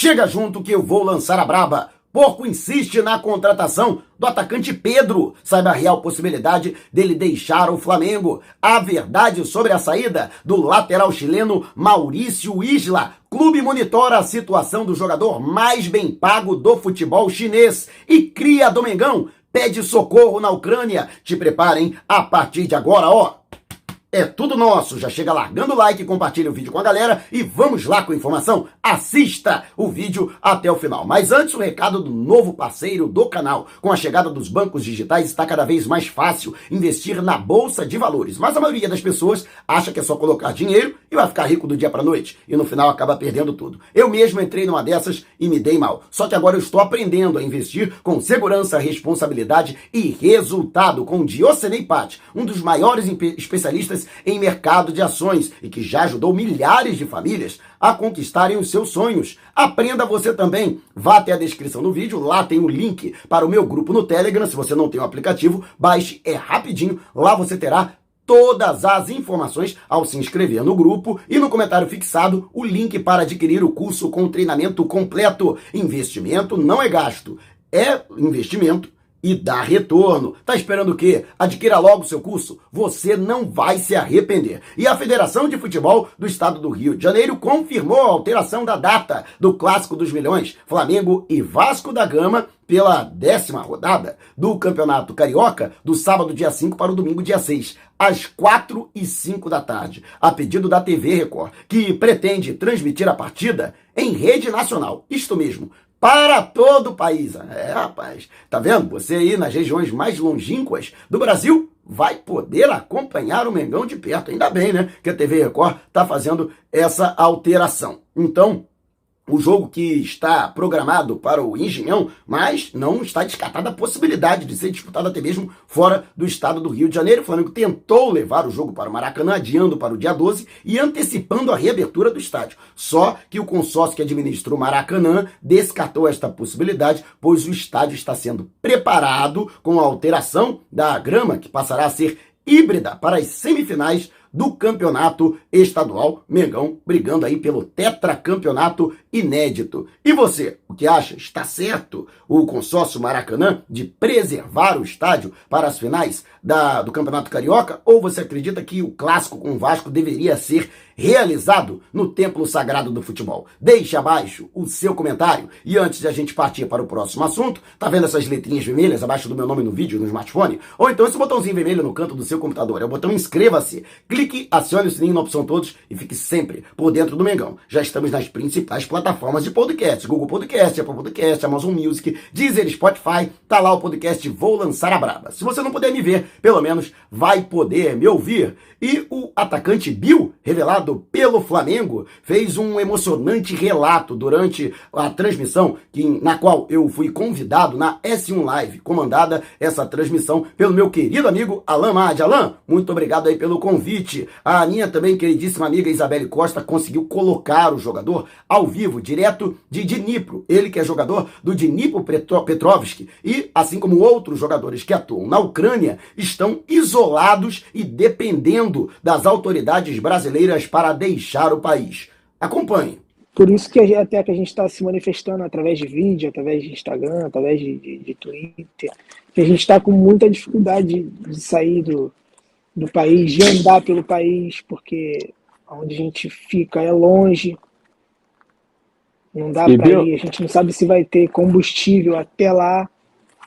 Chega junto que eu vou lançar a braba. Porco insiste na contratação do atacante Pedro. Saiba a real possibilidade dele deixar o Flamengo. A verdade sobre a saída do lateral chileno Maurício Isla. Clube monitora a situação do jogador mais bem pago do futebol chinês. E cria Domingão pede socorro na Ucrânia. Te preparem a partir de agora, ó. É tudo nosso. Já chega largando o like, compartilha o vídeo com a galera e vamos lá com a informação. Assista o vídeo até o final. Mas antes, o recado do novo parceiro do canal. Com a chegada dos bancos digitais, está cada vez mais fácil investir na bolsa de valores. Mas a maioria das pessoas acha que é só colocar dinheiro e vai ficar rico do dia para noite. E no final acaba perdendo tudo. Eu mesmo entrei numa dessas e me dei mal. Só que agora eu estou aprendendo a investir com segurança, responsabilidade e resultado com Diocenei Pat, um dos maiores especialistas em mercado de ações e que já ajudou milhares de famílias a conquistarem os seus sonhos. Aprenda você também. Vá até a descrição do vídeo, lá tem o link para o meu grupo no Telegram. Se você não tem o aplicativo, baixe, é rapidinho. Lá você terá todas as informações ao se inscrever no grupo e no comentário fixado o link para adquirir o curso com treinamento completo. Investimento não é gasto, é investimento e dá retorno. Tá esperando o quê? Adquira logo seu curso. Você não vai se arrepender. E a Federação de Futebol do Estado do Rio de Janeiro confirmou a alteração da data do Clássico dos Milhões, Flamengo e Vasco da Gama, pela décima rodada do Campeonato Carioca, do sábado dia 5 para o domingo dia 6, às 4 e 5 da tarde, a pedido da TV Record, que pretende transmitir a partida em rede nacional. Isto mesmo, para todo o país. É, rapaz, tá vendo? Você aí nas regiões mais longínquas do Brasil vai poder acompanhar o Mengão de perto. Ainda bem, né? Que a TV Record tá fazendo essa alteração. Então, o jogo que está programado para o Engenhão, mas não está descartada a possibilidade de ser disputado até mesmo fora do estado do Rio de Janeiro. O Flamengo tentou levar o jogo para o Maracanã, adiando para o dia 12 e antecipando a reabertura do estádio. Só que o consórcio que administra o Maracanã descartou esta possibilidade, pois o estádio está sendo preparado com a alteração da grama, que passará a ser híbrida para as semifinais do campeonato estadual. Mengão brigando aí pelo tetracampeonato inédito. E você, o que acha? Está certo o consórcio Maracanã de preservar o estádio para as finais da, do Campeonato Carioca? Ou você acredita que o clássico com o Vasco deveria ser realizado no templo sagrado do futebol? Deixe abaixo o seu comentário. E antes de a gente partir para o próximo assunto, tá vendo essas letrinhas vermelhas abaixo do meu nome no vídeo, no smartphone? Ou então esse botãozinho vermelho no canto do seu computador. É o botão inscreva-se. Clique, acione o sininho na opção todos e fique sempre por dentro do Mengão. Já estamos nas principais plataformas de podcast. Google Podcast, Apple Podcast, Amazon Music, Deezer, Spotify. Tá lá o podcast Vou Lançar a Braba. Se você não puder me ver, pelo menos vai poder me ouvir. E o atacante Bill, revelado pelo Flamengo, fez um emocionante relato durante a transmissão que, na qual eu fui convidado na S1 Live, comandada essa transmissão pelo meu querido amigo Alan Mad. Alan, muito obrigado aí pelo convite. A minha também queridíssima amiga Isabelle Costa conseguiu colocar o jogador ao vivo, direto de Dnipro. Ele que é jogador do Dnipro Petrovsk e, assim como outros jogadores que atuam na Ucrânia, estão isolados e dependendo das autoridades brasileiras para deixar o país. Acompanhe. Por isso que até que a gente está se manifestando através de vídeo, através de Instagram, através de, de, de Twitter, que a gente está com muita dificuldade de sair do, do país, de andar pelo país, porque onde a gente fica é longe, não dá para ir, a gente não sabe se vai ter combustível até lá.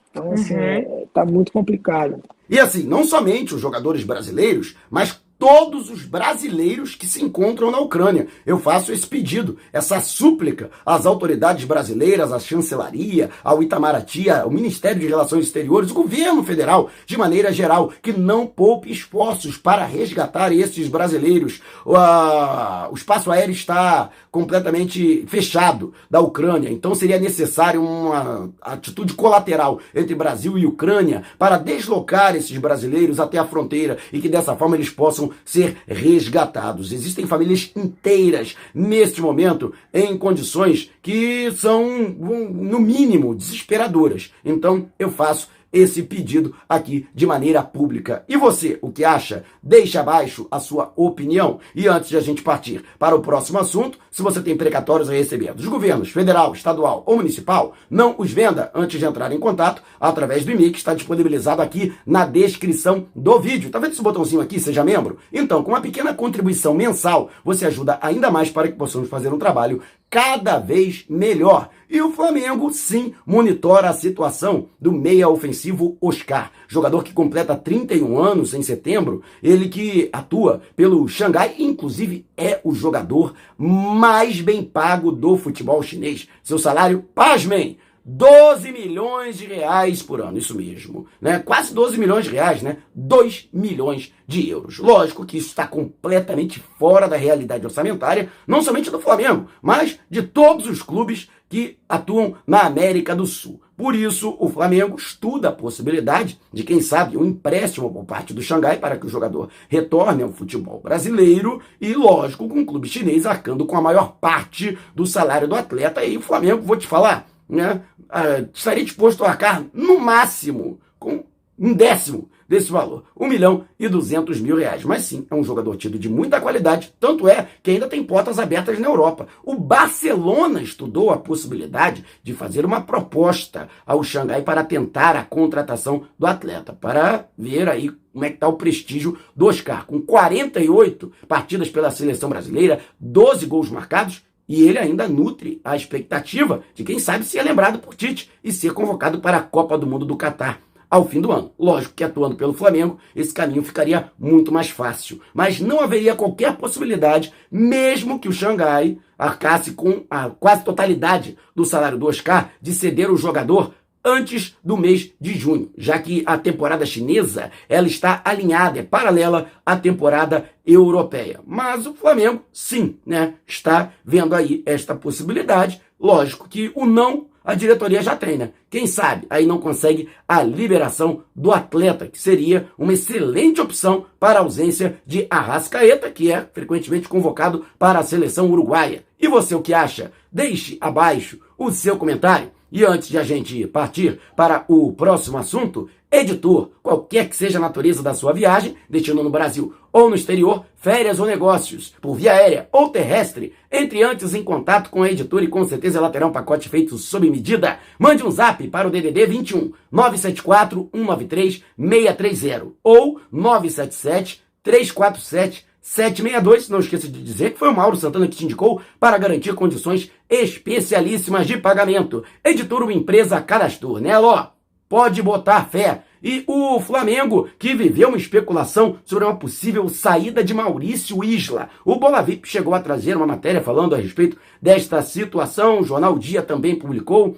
Então, assim, uhum. é, tá muito complicado. E assim, não somente os jogadores brasileiros, mas todos os brasileiros que se encontram na Ucrânia. Eu faço esse pedido, essa súplica às autoridades brasileiras, à chancelaria, ao Itamaraty, ao Ministério de Relações Exteriores, o governo federal, de maneira geral, que não poupe esforços para resgatar esses brasileiros. O espaço aéreo está completamente fechado da Ucrânia, então seria necessário uma atitude colateral entre Brasil e Ucrânia para deslocar esses brasileiros até a fronteira e que dessa forma eles possam ser resgatados. Existem famílias inteiras neste momento em condições que são, no mínimo, desesperadoras. Então eu faço esse pedido aqui de maneira pública. E você, o que acha? Deixe abaixo a sua opinião. E antes de a gente partir para o próximo assunto, se você tem precatórios a receber dos governos federal, estadual ou municipal, não os venda antes de entrar em contato através do e-mail que está disponibilizado aqui na descrição do vídeo. Tá vendo esse botãozinho aqui, seja membro? Então, com uma pequena contribuição mensal, você ajuda ainda mais para que possamos fazer um trabalho cada vez melhor. E o Flamengo, sim, monitora a situação do meia ofensivo Oscar, jogador que completa 31 anos em setembro, ele que atua pelo Xangai, inclusive é o jogador mais bem pago do futebol chinês. Seu salário, pasmem, 12 milhões de reais por ano, isso mesmo, né? Quase 12 milhões de reais, né? 2 milhões de euros. Lógico que isso está completamente fora da realidade orçamentária, não somente do Flamengo, mas de todos os clubes que atuam na América do Sul. Por isso, o Flamengo estuda a possibilidade de, quem sabe, um empréstimo por parte do Xangai para que o jogador retorne ao futebol brasileiro e, lógico, com o clube chinês arcando com a maior parte do salário do atleta. E o Flamengo, vou te falar, né, uh, estaria disposto a arcar no máximo com um décimo desse valor, 1 milhão e 200 mil reais. Mas sim, é um jogador tido de muita qualidade, tanto é que ainda tem portas abertas na Europa. O Barcelona estudou a possibilidade de fazer uma proposta ao Xangai para tentar a contratação do atleta, para ver aí como é que está o prestígio do Oscar. Com 48 partidas pela seleção brasileira, 12 gols marcados, e ele ainda nutre a expectativa de quem sabe ser lembrado por Tite e ser convocado para a Copa do Mundo do Catar ao fim do ano. Lógico que atuando pelo Flamengo, esse caminho ficaria muito mais fácil. Mas não haveria qualquer possibilidade, mesmo que o Xangai arcasse com a quase totalidade do salário do Oscar, de ceder o jogador antes do mês de junho, já que a temporada chinesa ela está alinhada, é paralela à temporada europeia. Mas o Flamengo, sim, né, está vendo aí esta possibilidade. Lógico que o não a diretoria já tem, né? Quem sabe aí não consegue a liberação do atleta, que seria uma excelente opção para a ausência de Arrascaeta, que é frequentemente convocado para a seleção uruguaia. E você o que acha? Deixe abaixo o seu comentário. E antes de a gente partir para o próximo assunto, editor, qualquer que seja a natureza da sua viagem, destino no Brasil ou no exterior, férias ou negócios, por via aérea ou terrestre, entre antes em contato com a editora e com certeza ela terá um pacote feito sob medida. Mande um zap para o DDD 21 974 193 630 ou 977 347 762, não esqueça de dizer que foi o Mauro Santana que te indicou para garantir condições especialíssimas de pagamento. Editor uma empresa cadastrou, né, Ló? Pode botar fé. E o Flamengo, que viveu uma especulação sobre uma possível saída de Maurício Isla. O Bola VIP chegou a trazer uma matéria falando a respeito desta situação. O Jornal Dia também publicou.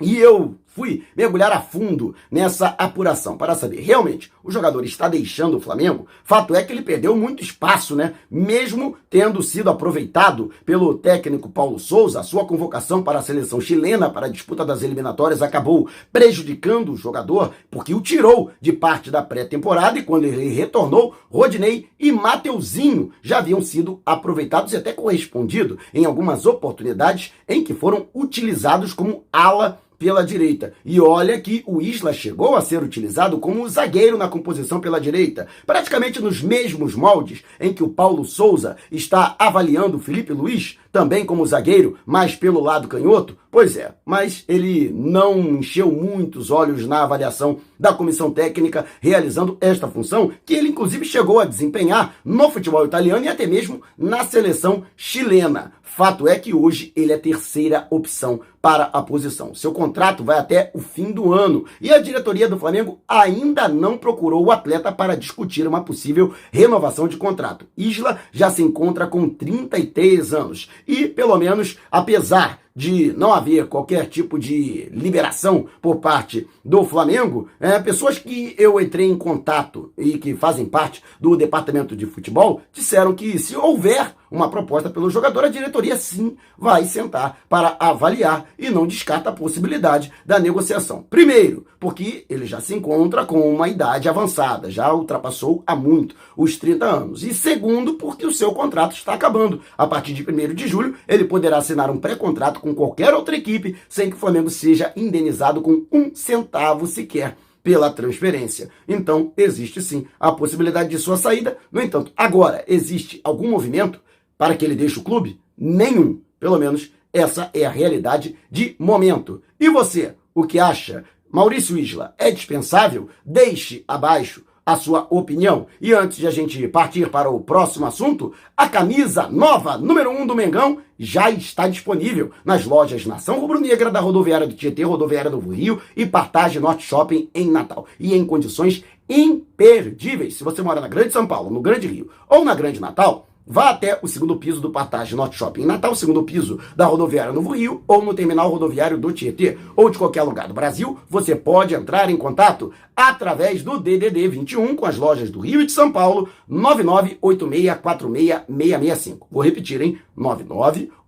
E eu fui mergulhar a fundo nessa apuração para saber realmente o jogador está deixando o Flamengo. Fato é que ele perdeu muito espaço, né? Mesmo tendo sido aproveitado pelo técnico Paulo Souza, a sua convocação para a seleção chilena para a disputa das eliminatórias acabou prejudicando o jogador porque o tirou de parte da pré-temporada e quando ele retornou, Rodinei e Mateuzinho já haviam sido aproveitados e até correspondido em algumas oportunidades em que foram utilizados como ala pela direita. E olha que o Isla chegou a ser utilizado como zagueiro na composição pela direita, praticamente nos mesmos moldes em que o Paulo Souza está avaliando o Felipe Luiz, também como zagueiro, mas pelo lado canhoto. Pois é, mas ele não encheu muitos olhos na avaliação da comissão técnica realizando esta função, que ele inclusive chegou a desempenhar no futebol italiano e até mesmo na seleção chilena. Fato é que hoje ele é terceira opção para a posição. Seu contrato vai até o fim do ano e a diretoria do Flamengo ainda não procurou o atleta para discutir uma possível renovação de contrato. Isla já se encontra com 33 anos e, pelo menos, apesar de não haver qualquer tipo de liberação por parte do Flamengo, é, pessoas que eu entrei em contato e que fazem parte do departamento de futebol disseram que se houver uma proposta pelo jogador, a diretoria sim vai sentar para avaliar e não descarta a possibilidade da negociação. Primeiro, porque ele já se encontra com uma idade avançada, já ultrapassou há muito os 30 anos. E segundo, porque o seu contrato está acabando. A partir de 1 de julho, ele poderá assinar um pré-contrato com qualquer outra equipe sem que o Flamengo seja indenizado com um centavo sequer pela transferência. Então, existe sim a possibilidade de sua saída. No entanto, agora, existe algum movimento para que ele deixe o clube? Nenhum. Pelo menos essa é a realidade de momento. E você, o que acha? Maurício Isla é dispensável? Deixe abaixo a sua opinião. E antes de a gente partir para o próximo assunto, a camisa nova, número 1 um do Mengão, já está disponível nas lojas Nação Rubro-Negra da Rodoviária do Tietê, Rodoviária do Rio e Partage Norte Shopping em Natal. E em condições imperdíveis. Se você mora na Grande São Paulo, no Grande Rio ou na Grande Natal, Vá até o segundo piso do Partage Norte Shopping em Natal, segundo piso da rodoviária Novo Rio ou no terminal rodoviário do Tietê ou de qualquer lugar do Brasil, você pode entrar em contato através do DDD 21 com as lojas do Rio e de São Paulo, 9986466665. Vou repetir, hein?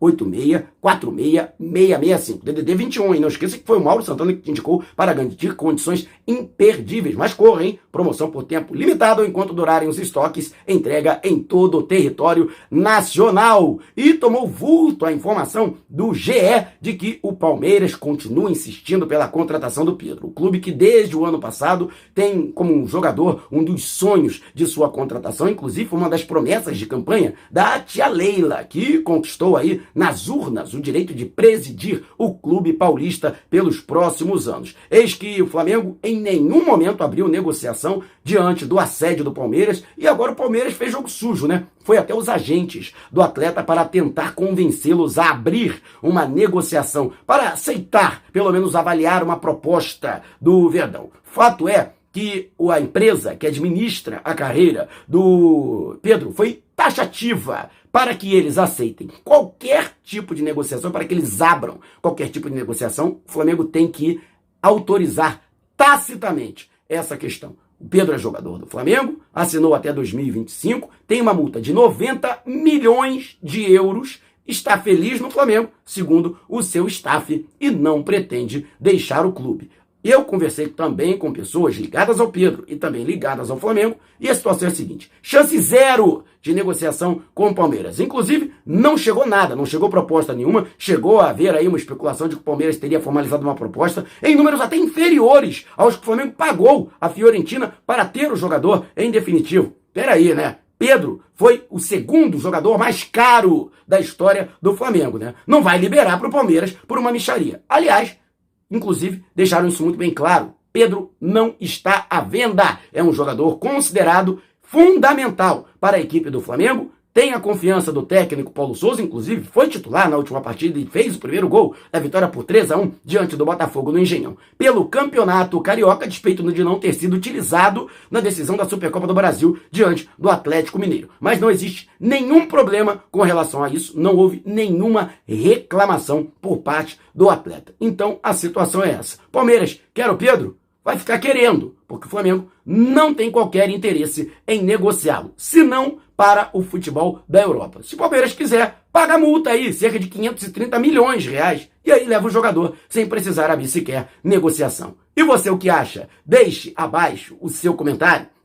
9986466665. DDD 21, e não esqueça que foi o Mauro Santana que te indicou para garantir condições imperdíveis. Mas corra, hein? Promoção por tempo limitado enquanto durarem os estoques, entrega em todo o território nacional. E tomou vulto a informação do GE de que o Palmeiras continua insistindo pela contratação do Pedro. O clube que desde o ano passado passado tem como um jogador um dos sonhos de sua contratação, inclusive uma das promessas de campanha da tia Leila, que conquistou aí nas urnas o direito de presidir o clube paulista pelos próximos anos. Eis que o Flamengo em nenhum momento abriu negociação diante do assédio do Palmeiras e agora o Palmeiras fez jogo sujo, né? Foi até os agentes do atleta para tentar convencê-los a abrir uma negociação, para aceitar, pelo menos avaliar uma proposta do Verdão. Fato é que a empresa que administra a carreira do Pedro foi taxativa para que eles aceitem qualquer tipo de negociação, para que eles abram qualquer tipo de negociação, o Flamengo tem que autorizar tacitamente essa questão. O Pedro é jogador do Flamengo, assinou até 2025, tem uma multa de 90 milhões de euros, está feliz no Flamengo, segundo o seu staff, e não pretende deixar o clube. Eu conversei também com pessoas ligadas ao Pedro e também ligadas ao Flamengo, e a situação é a seguinte: chance zero de negociação com o Palmeiras. Inclusive, não chegou nada, não chegou proposta nenhuma, chegou a haver aí uma especulação de que o Palmeiras teria formalizado uma proposta em números até inferiores aos que o Flamengo pagou a Fiorentina para ter o jogador em definitivo. Peraí, né? Pedro foi o segundo jogador mais caro da história do Flamengo, né? Não vai liberar para o Palmeiras por uma micharia. Aliás, Inclusive, deixaram isso muito bem claro. Pedro não está à venda. É um jogador considerado fundamental para a equipe do Flamengo tem a confiança do técnico Paulo Souza, inclusive foi titular na última partida e fez o primeiro gol da vitória por 3 a 1 diante do Botafogo no Engenhão. Pelo campeonato carioca, despeito de não ter sido utilizado na decisão da Supercopa do Brasil diante do Atlético Mineiro. Mas não existe nenhum problema com relação a isso, não houve nenhuma reclamação por parte do atleta. Então a situação é essa. Palmeiras, quer o Pedro? Vai ficar querendo, porque o Flamengo não tem qualquer interesse em negociá-lo. Se não, para o futebol da Europa. Se o Palmeiras quiser, paga a multa aí, cerca de 530 milhões de reais, e aí leva o jogador sem precisar abrir sequer negociação. E você o que acha? Deixe abaixo o seu comentário.